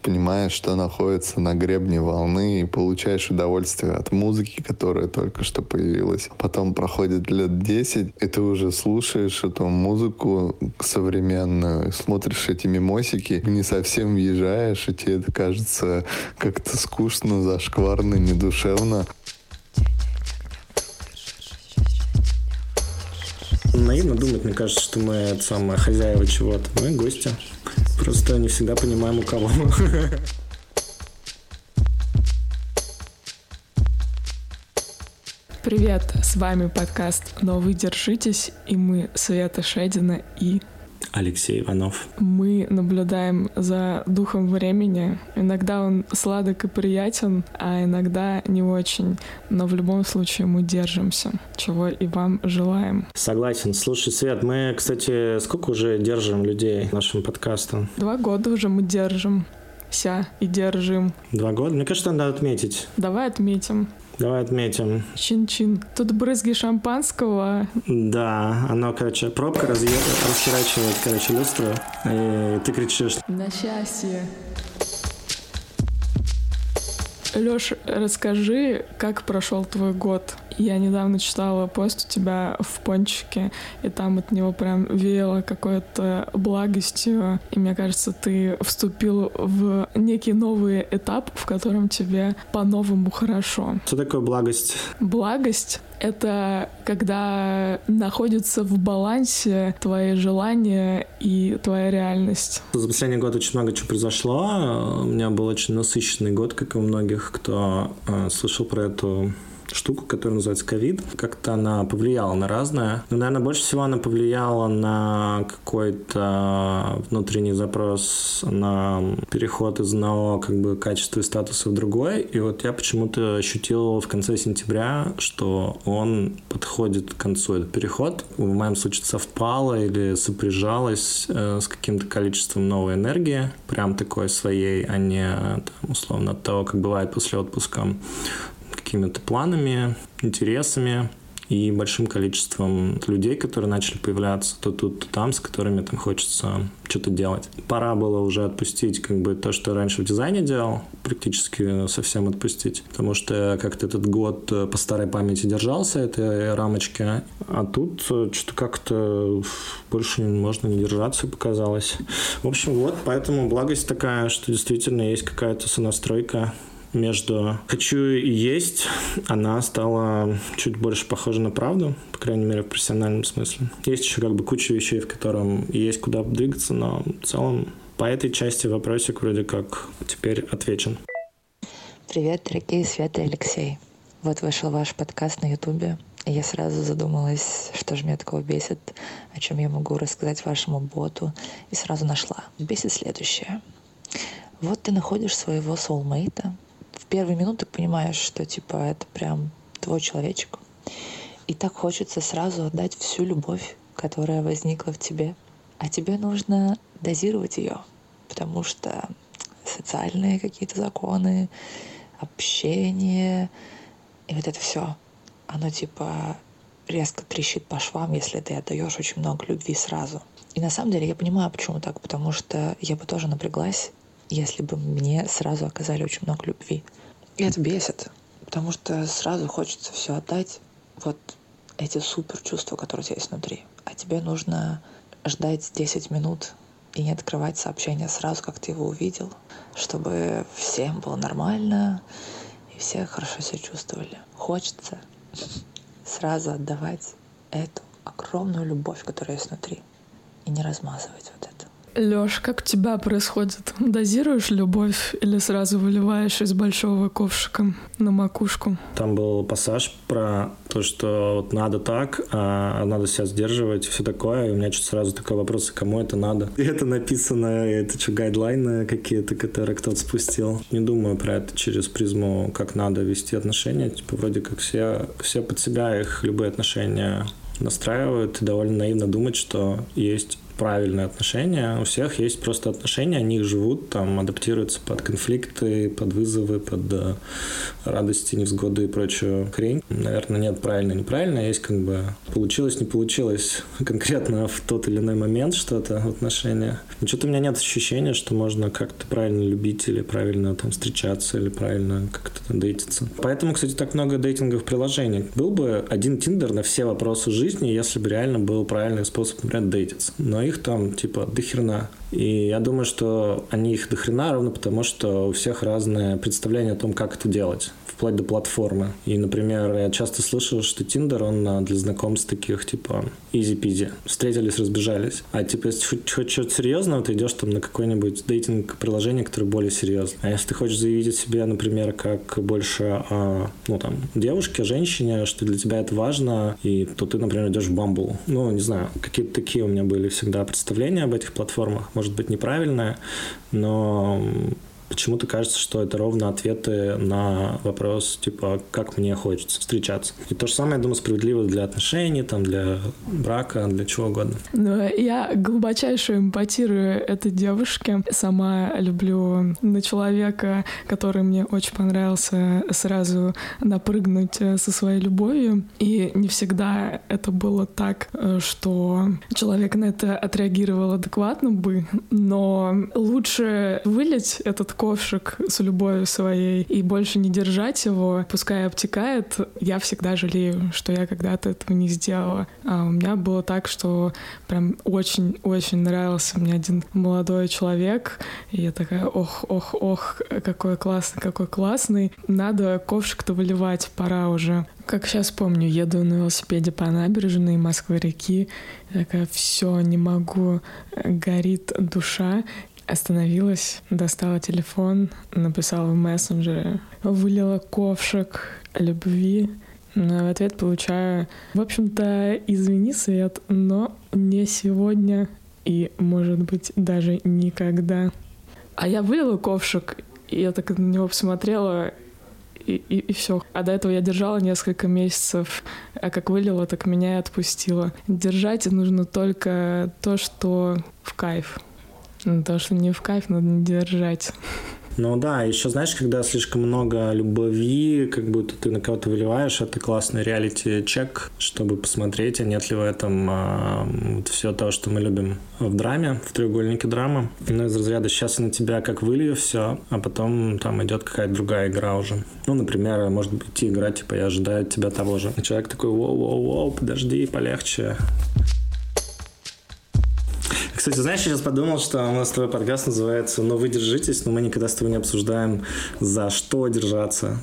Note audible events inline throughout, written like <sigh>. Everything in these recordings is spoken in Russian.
понимаешь, что находится на гребне волны и получаешь удовольствие от музыки, которая только что появилась. Потом проходит лет 10, и ты уже слушаешь эту музыку современную, смотришь эти мимосики, не совсем въезжаешь, и тебе это кажется как-то скучно, зашкварно, недушевно. Наивно думать, мне кажется, что мы это самое хозяева чего-то. Мы гости. Просто не всегда понимаем, у кого. Привет, с вами подкаст «Но вы держитесь» и мы, Света Шедина и Алексей Иванов. Мы наблюдаем за духом времени. Иногда он сладок и приятен, а иногда не очень. Но в любом случае мы держимся, чего и вам желаем. Согласен. Слушай, Свет, мы, кстати, сколько уже держим людей нашим подкастом? Два года уже мы держим. Ся и держим. Два года? Мне кажется, надо отметить. Давай отметим. Давай отметим. Чин-чин. Тут брызги шампанского. Да, оно, короче, пробка разъ... расхерачивает, короче, люстру. И ты кричишь. На счастье. Лёш, расскажи, как прошел твой год. Я недавно читала пост у тебя в пончике, и там от него прям веяло какой-то благостью. И мне кажется, ты вступил в некий новый этап, в котором тебе по-новому хорошо. Что такое благость? Благость — это когда находится в балансе твои желания и твоя реальность. За последний год очень много чего произошло. У меня был очень насыщенный год, как и у многих, кто э, слышал про эту штуку, которая называется ковид. Как-то она повлияла на разное. Но, наверное, больше всего она повлияла на какой-то внутренний запрос, на переход из одного как бы качества и статуса в другой. И вот я почему-то ощутил в конце сентября, что он подходит к концу, этот переход. В моем случае совпало или сопряжалось э, с каким-то количеством новой энергии, прям такой своей, а не там, условно того, как бывает после отпуска какими-то планами, интересами и большим количеством людей, которые начали появляться то тут, то там, с которыми там хочется что-то делать. Пора было уже отпустить как бы то, что раньше в дизайне делал, практически совсем отпустить, потому что как-то этот год по старой памяти держался этой рамочки, а тут что-то как-то больше можно не держаться, показалось. В общем, вот, поэтому благость такая, что действительно есть какая-то сонастройка между «хочу и есть» она стала чуть больше похожа на правду, по крайней мере, в профессиональном смысле. Есть еще как бы куча вещей, в котором есть куда двигаться, но в целом по этой части вопросик вроде как теперь отвечен. Привет, дорогие Света и Алексей. Вот вышел ваш подкаст на Ютубе, и я сразу задумалась, что же меня такого бесит, о чем я могу рассказать вашему боту, и сразу нашла. Бесит следующее. Вот ты находишь своего соулмейта, первые минуты понимаешь, что типа это прям твой человечек. И так хочется сразу отдать всю любовь, которая возникла в тебе. А тебе нужно дозировать ее, потому что социальные какие-то законы, общение и вот это все, оно типа резко трещит по швам, если ты отдаешь очень много любви сразу. И на самом деле я понимаю, почему так, потому что я бы тоже напряглась, если бы мне сразу оказали очень много любви. И это бесит, потому что сразу хочется все отдать, вот эти супер чувства, которые у тебя есть внутри. А тебе нужно ждать 10 минут и не открывать сообщение сразу, как ты его увидел, чтобы всем было нормально и все хорошо себя чувствовали. Хочется сразу отдавать эту огромную любовь, которая есть внутри, и не размазывать вот это. Лёш, как у тебя происходит? Дозируешь любовь или сразу выливаешь из большого ковшика на макушку? Там был пассаж про то, что вот надо так, а надо себя сдерживать все такое. И у меня что-то сразу такой вопрос, кому это надо? И это написано, это что, гайдлайны какие-то, которые кто-то спустил. Не думаю про это через призму, как надо вести отношения. Типа вроде как все, все под себя их любые отношения настраивают и довольно наивно думать, что есть правильные отношения. У всех есть просто отношения, они их живут, там адаптируются под конфликты, под вызовы, под э, радости, невзгоды и прочую хрень. Наверное, нет правильно, неправильно, есть как бы получилось, не получилось <laughs> конкретно в тот или иной момент что-то в отношениях. Но что-то у меня нет ощущения, что можно как-то правильно любить или правильно там встречаться или правильно как-то дейтиться. Поэтому, кстати, так много дейтинговых приложений. Был бы один Тиндер на все вопросы жизни, если бы реально был правильный способ, например, дейтиться. Но их там типа до хрена. И я думаю, что они их дохрена ровно потому, что у всех разное представление о том, как это делать вплоть до платформы. И, например, я часто слышал, что Tinder, он а, для знакомств таких, типа, easy-peasy. Встретились, разбежались. А, типа, если хоть, хоть что-то серьезного, ты идешь там на какое-нибудь дейтинг-приложение, которое более серьезное. А если ты хочешь заявить о себе, например, как больше, а, ну, там, девушке, женщине, что для тебя это важно, и то ты, например, идешь в Bumble. Ну, не знаю, какие-то такие у меня были всегда представления об этих платформах. Может быть, неправильные, но почему-то кажется, что это ровно ответы на вопрос, типа, как мне хочется встречаться. И то же самое, я думаю, справедливо для отношений, там, для брака, для чего угодно. Ну, я глубочайше эмпатирую этой девушке. Сама люблю на человека, который мне очень понравился, сразу напрыгнуть со своей любовью. И не всегда это было так, что человек на это отреагировал адекватно бы, но лучше вылить этот ковшик с любовью своей и больше не держать его, пускай обтекает, я всегда жалею, что я когда-то этого не сделала. А у меня было так, что прям очень-очень нравился мне один молодой человек, и я такая, ох, ох, ох, какой классный, какой классный. Надо ковшик-то выливать, пора уже. Как сейчас помню, еду на велосипеде по набережной Москвы-реки, такая, все, не могу, горит душа, Остановилась, достала телефон, написала в мессенджере, вылила ковшик любви, но в ответ получаю, в общем-то, извини, Свет, но не сегодня и, может быть, даже никогда. А я вылила ковшик, и я так на него посмотрела, и, и, и все. А до этого я держала несколько месяцев, а как вылила, так меня и отпустила. Держать нужно только то, что в кайф. Ну, то, что не в кайф, надо не держать. Ну да, еще знаешь, когда слишком много любви, как будто ты на кого-то выливаешь, это классный реалити-чек, чтобы посмотреть, а нет ли в этом а, вот все то, что мы любим в драме, в треугольнике драмы. Ну, из разряда сейчас я на тебя как вылью все, а потом там идет какая-то другая игра уже. Ну, например, может быть, играть, типа, я ожидаю от тебя того же. И человек такой, воу-воу-воу, подожди, полегче. Кстати, знаешь, я сейчас подумал, что у нас твой подкаст называется «Но вы держитесь», но мы никогда с тобой не обсуждаем, за что держаться.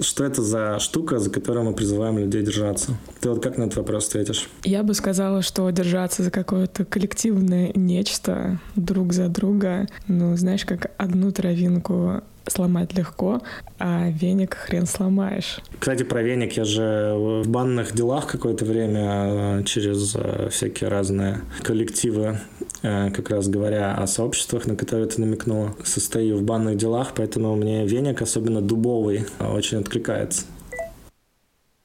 Что это за штука, за которую мы призываем людей держаться? Ты вот как на этот вопрос ответишь? Я бы сказала, что держаться за какое-то коллективное нечто друг за друга, ну, знаешь, как одну травинку сломать легко, а веник хрен сломаешь. Кстати, про веник я же в банных делах какое-то время э, через э, всякие разные коллективы э, как раз говоря о сообществах, на которые ты намекнула, состою в банных делах, поэтому мне веник, особенно дубовый, очень откликается.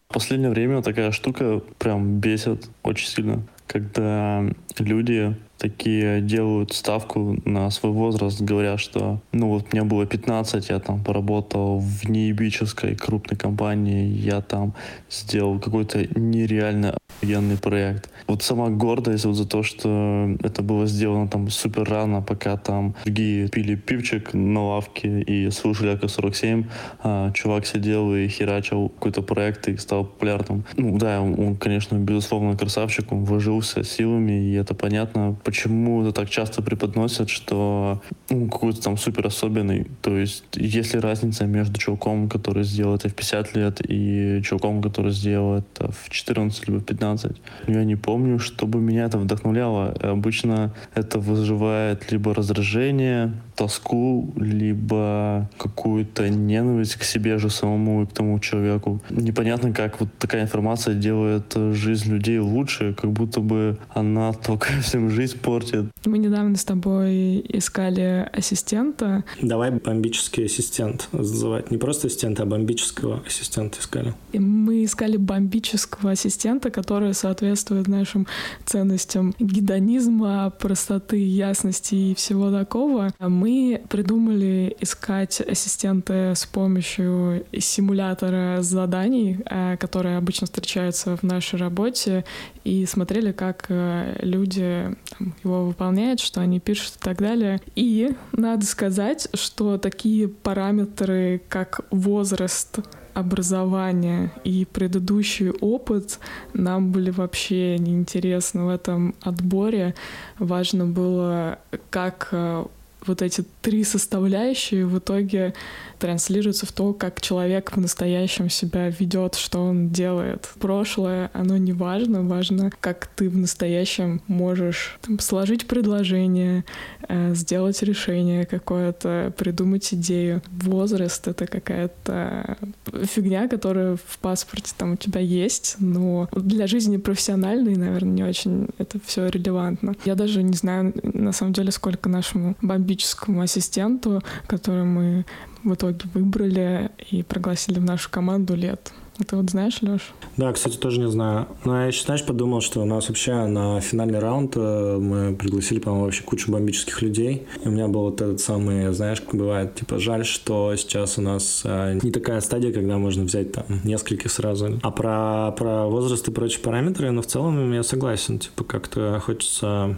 В последнее время такая штука прям бесит очень сильно, когда люди такие делают ставку на свой возраст, говоря, что ну вот мне было 15, я там поработал в неебической крупной компании, я там сделал какой-то нереально офигенный проект. Вот сама гордость вот за то, что это было сделано там супер рано, пока там другие пили пивчик на лавке и слушали АК-47, а чувак сидел и херачил какой-то проект и стал популярным. Ну да, он, он, конечно, безусловно красавчик, он вложился силами, и это понятно, почему это так часто преподносят, что ну, какой-то там супер особенный. То есть, есть ли разница между чуваком, который сделал это в 50 лет, и чуваком, который сделал это в 14 либо 15? Я не помню, чтобы меня это вдохновляло. Обычно это вызывает либо раздражение, тоску, либо какую-то ненависть к себе же самому и к тому человеку. Непонятно, как вот такая информация делает жизнь людей лучше, как будто бы она только <laughs> всем жизнь портит. Мы недавно с тобой искали ассистента. Давай бомбический ассистент называть. Не просто ассистента, а бомбического ассистента искали. И мы искали бомбического ассистента, который соответствует нашим ценностям гедонизма, простоты, ясности и всего такого. Мы придумали искать ассистента с помощью симулятора заданий, э, которые обычно встречаются в нашей работе, и смотрели, как э, люди его выполняют, что они пишут и так далее. И надо сказать, что такие параметры, как возраст, образование и предыдущий опыт нам были вообще неинтересны в этом отборе. Важно было, как э, вот эти три составляющие в итоге транслируется в то, как человек в настоящем себя ведет, что он делает. Прошлое, оно не важно, важно, как ты в настоящем можешь там, сложить предложение, э, сделать решение какое-то, придумать идею. Возраст — это какая-то фигня, которая в паспорте там у тебя есть, но для жизни профессиональной, наверное, не очень это все релевантно. Я даже не знаю, на самом деле, сколько нашему бомбическому ассистенту, который мы в итоге выбрали и пригласили в нашу команду лет. А ты вот знаешь, Леш? Да, кстати, тоже не знаю. Но я еще, знаешь, подумал, что у нас вообще на финальный раунд э, мы пригласили, по-моему, вообще кучу бомбических людей. И у меня был вот этот самый, знаешь, как бывает, типа, жаль, что сейчас у нас э, не такая стадия, когда можно взять там нескольких сразу. А про, про возраст и прочие параметры, ну, в целом я согласен. Типа, как-то хочется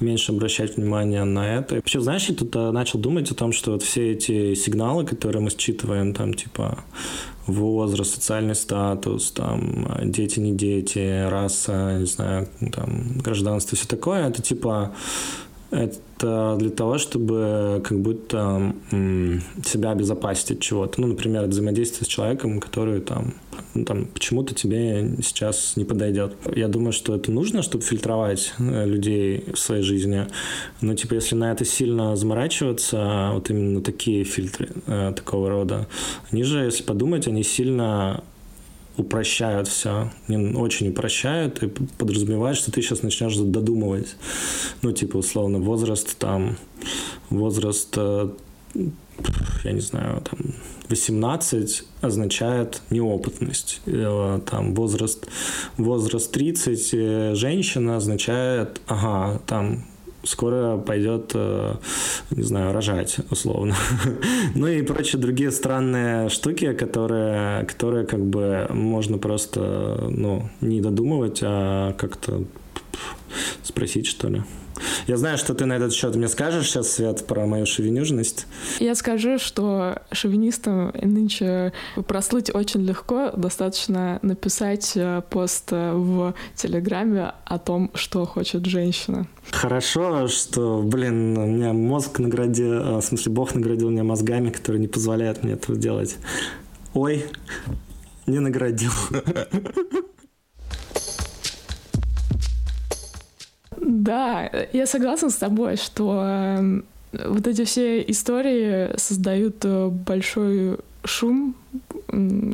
меньше обращать внимание на это. Вообще, знаешь, я тут э, начал думать о том, что вот все эти сигналы, которые мы считываем, там, типа, возраст, социальный статус, там, дети, не дети, раса, не знаю, там, гражданство, все такое, это типа это для того, чтобы как будто себя обезопасить от чего-то. Ну, например, взаимодействие с человеком, который там, там почему-то тебе сейчас не подойдет. Я думаю, что это нужно, чтобы фильтровать э, людей в своей жизни. Но, типа, если на это сильно заморачиваться, вот именно такие фильтры э, такого рода, они же, если подумать, они сильно упрощают все. Они очень упрощают и подразумевают, что ты сейчас начнешь додумывать. Ну, типа, условно, возраст там, возраст, э, я не знаю, там, 18 означает неопытность. Э, там возраст, возраст 30 э, женщина означает, ага, там скоро пойдет, э, не знаю, рожать, условно. <laughs> ну и прочие другие странные штуки, которые, которые как бы можно просто, ну, не додумывать, а как-то спросить, что ли. Я знаю, что ты на этот счет мне скажешь сейчас, Свет, про мою шовинюжность. Я скажу, что шовинистам нынче прослыть очень легко. Достаточно написать э, пост э, в Телеграме о том, что хочет женщина. Хорошо, что, блин, у меня мозг наградил, э, в смысле, Бог наградил меня мозгами, которые не позволяют мне этого делать. Ой, не наградил. <laughs> Да, я согласна с тобой, что эм, вот эти все истории создают э, большой шум,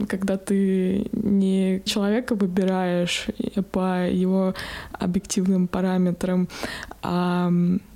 когда ты не человека выбираешь по его объективным параметрам, а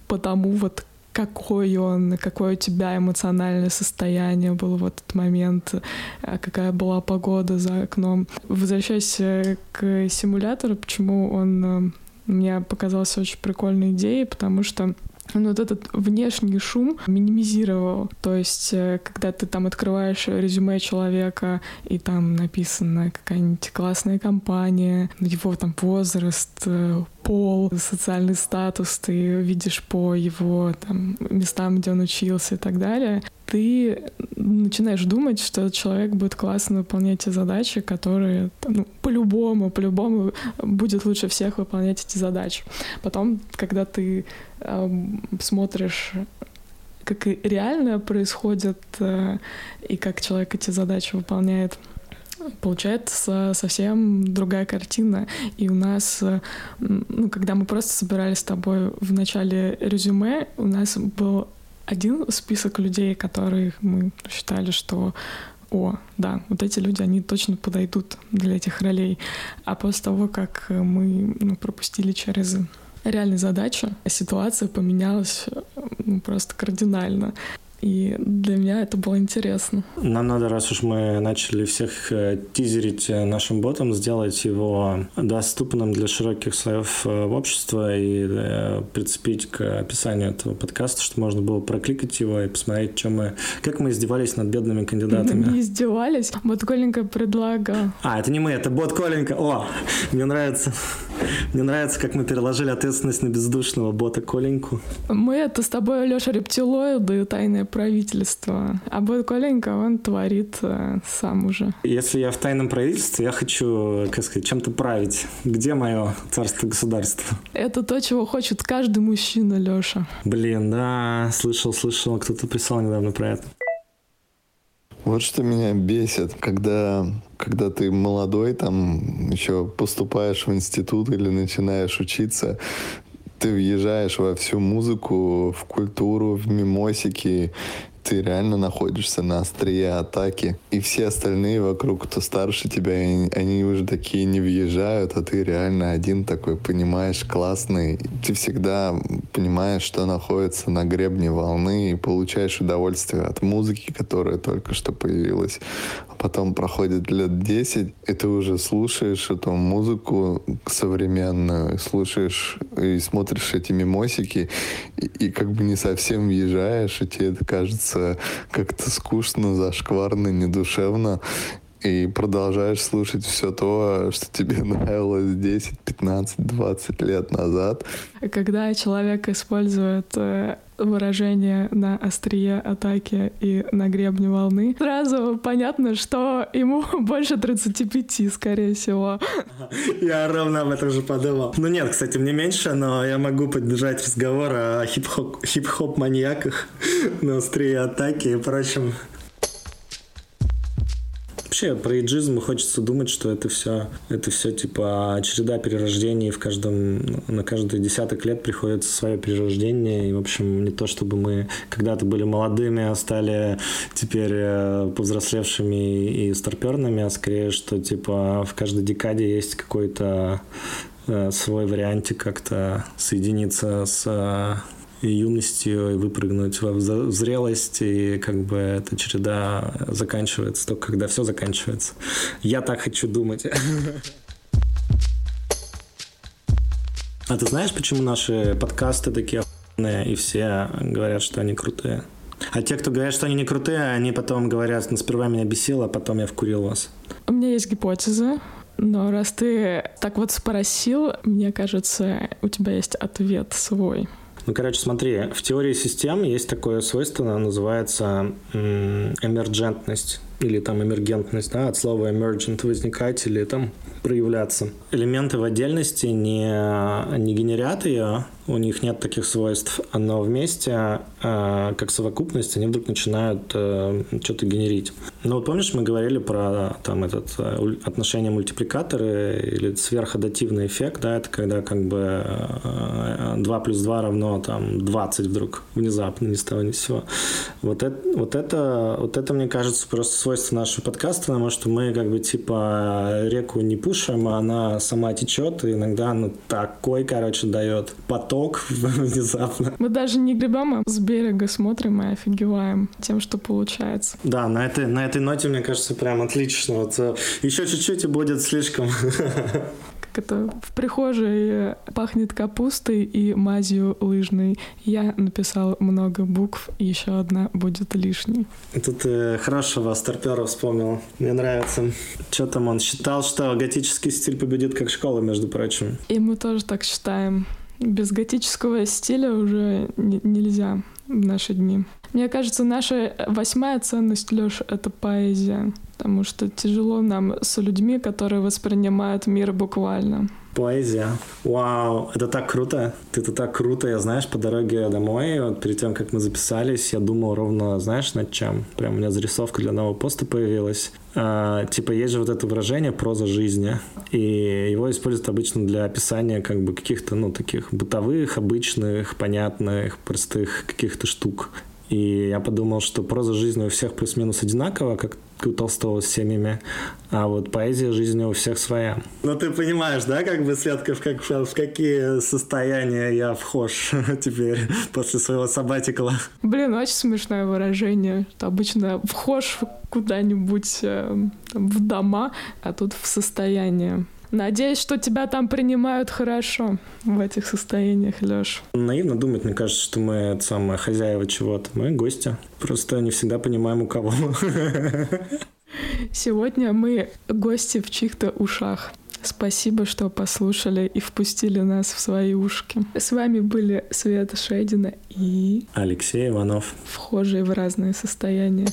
по тому вот какой он, какое у тебя эмоциональное состояние было в этот момент, э, какая была погода за окном. Возвращаясь э, к симулятору, почему он мне показалась очень прикольной идеей, потому что он вот этот внешний шум минимизировал. То есть, э, когда ты там открываешь резюме человека, и там написано какая-нибудь классная компания, его там возраст, э, пол, социальный статус, ты видишь по его там, местам, где он учился и так далее, ты начинаешь думать, что человек будет классно выполнять эти задачи, которые ну, по-любому, по-любому будет лучше всех выполнять эти задачи. Потом, когда ты э, смотришь как реально происходит э, и как человек эти задачи выполняет, получается совсем другая картина. И у нас, э, ну, когда мы просто собирались с тобой в начале резюме, у нас был один список людей, которых мы считали, что о, да, вот эти люди, они точно подойдут для этих ролей. А после того, как мы ну, пропустили через реальные задачи, ситуация поменялась ну, просто кардинально. И для меня это было интересно. Нам надо, раз уж мы начали всех э, тизерить э, нашим ботом, сделать его доступным для широких слоев э, общества и прицепить к описанию этого подкаста, чтобы можно было прокликать его и посмотреть, чем мы, как мы издевались над бедными кандидатами. <laughs> Не издевались. Бот Коленька предлагал. А, это не мы, это бот Коленька. О, мне нравится. Мне нравится, как мы переложили ответственность на бездушного бота Коленьку. Мы это с тобой, Леша, рептилоиды, тайное правительство. А бот Коленька, он творит э, сам уже. Если я в тайном правительстве, я хочу, как сказать, чем-то править. Где мое царство-государство? Это то, чего хочет каждый мужчина, Леша. Блин, да, слышал, слышал, кто-то писал недавно про это. Вот что меня бесит, когда, когда ты молодой, там еще поступаешь в институт или начинаешь учиться, ты въезжаешь во всю музыку, в культуру, в мимосики, ты реально находишься на острие атаки, и все остальные вокруг, кто старше тебя, они, уже такие не въезжают, а ты реально один такой, понимаешь, классный. Ты всегда понимаешь, что находится на гребне волны, и получаешь удовольствие от музыки, которая только что появилась. А потом проходит лет 10, и ты уже слушаешь эту музыку современную, слушаешь и смотришь эти мимосики, и, и как бы не совсем въезжаешь, и тебе это кажется как-то скучно, зашкварно, недушевно, и продолжаешь слушать все то, что тебе нравилось 10, 15, 20 лет назад. Когда человек использует э, выражение на острие атаки и на гребне волны, сразу понятно, что ему <laughs> больше 35, скорее всего. Я ровно об этом же подумал. Ну нет, кстати, мне меньше, но я могу поддержать разговор о хип-хоп-маньяках <laughs> на острие атаки и прочем. Вообще про иджизм хочется думать, что это все, это все типа череда перерождений в каждом, на каждый десяток лет приходится свое перерождение. И, в общем, не то, чтобы мы когда-то были молодыми, а стали теперь э, повзрослевшими и старперными, а скорее, что типа в каждой декаде есть какой-то э, свой вариантик как-то соединиться с и юностью, и выпрыгнуть в зрелость, и как бы эта череда заканчивается только когда все заканчивается. Я так хочу думать. <laughs> А ты знаешь, почему наши подкасты такие охуенные, и все говорят, что они крутые? А те, кто говорят, что они не крутые, они потом говорят, ну, сперва меня бесило, а потом я вкурил вас. У меня есть гипотеза, но раз ты так вот спросил, мне кажется, у тебя есть ответ свой. Ну, короче, смотри, в теории систем есть такое свойство, оно называется эмерджентность или там эмергентность, да, от слова emergent возникать или там проявляться. Элементы в отдельности не, не генерят ее, у них нет таких свойств, но вместе, как совокупность, они вдруг начинают э, что-то генерить. Ну вот помнишь, мы говорили про там этот э, отношение мультипликаторы или сверходативный эффект, да, это когда как бы 2 плюс 2 равно там 20 вдруг внезапно, ни с того ни с сего. Вот это, вот это, вот это мне кажется, просто свойство нашего подкаста, потому что мы как бы типа реку не пушим, а она сама течет, и иногда ну такой, короче, дает поток <laughs> внезапно. Мы даже не гребем, а с берега смотрим и офигеваем тем, что получается. Да, на этой, на этой ноте, мне кажется, прям отлично. Вот, э, еще чуть-чуть и будет слишком. <laughs> Как это в прихожей пахнет капустой и мазью лыжной. Я написал много букв, еще одна будет лишней. Тут э, хорошего старпера вспомнил. Мне нравится. Что там он считал, что готический стиль победит как школа, между прочим. И мы тоже так считаем. Без готического стиля уже нельзя в наши дни. Мне кажется, наша восьмая ценность, Лёш, это поэзия. Потому что тяжело нам с людьми, которые воспринимают мир буквально. Поэзия. Вау, это так круто. Это так круто. Я, знаешь, по дороге домой, вот перед тем, как мы записались, я думал ровно, знаешь, над чем? Прям у меня зарисовка для нового поста появилась. А, типа, есть же вот это выражение «проза жизни», и его используют обычно для описания как бы каких-то, ну, таких бытовых, обычных, понятных, простых каких-то штук. И я подумал, что проза жизни у всех плюс-минус одинакова, как у Толстого с семьями, а вот поэзия жизни у всех своя. Ну, ты понимаешь, да, как бы, Светка, в, как, в какие состояния я вхож <laughs> теперь после своего сабатикла? Блин, очень смешное выражение. Что обычно вхож куда-нибудь э, в дома, а тут в состояние. Надеюсь, что тебя там принимают хорошо в этих состояниях, Лёш. Наивно думать, мне кажется, что мы самые хозяева чего-то. Мы гости. Просто не всегда понимаем, у кого. Сегодня мы гости в чьих-то ушах. Спасибо, что послушали и впустили нас в свои ушки. С вами были Света Шейдина и... Алексей Иванов. Вхожие в разные состояния.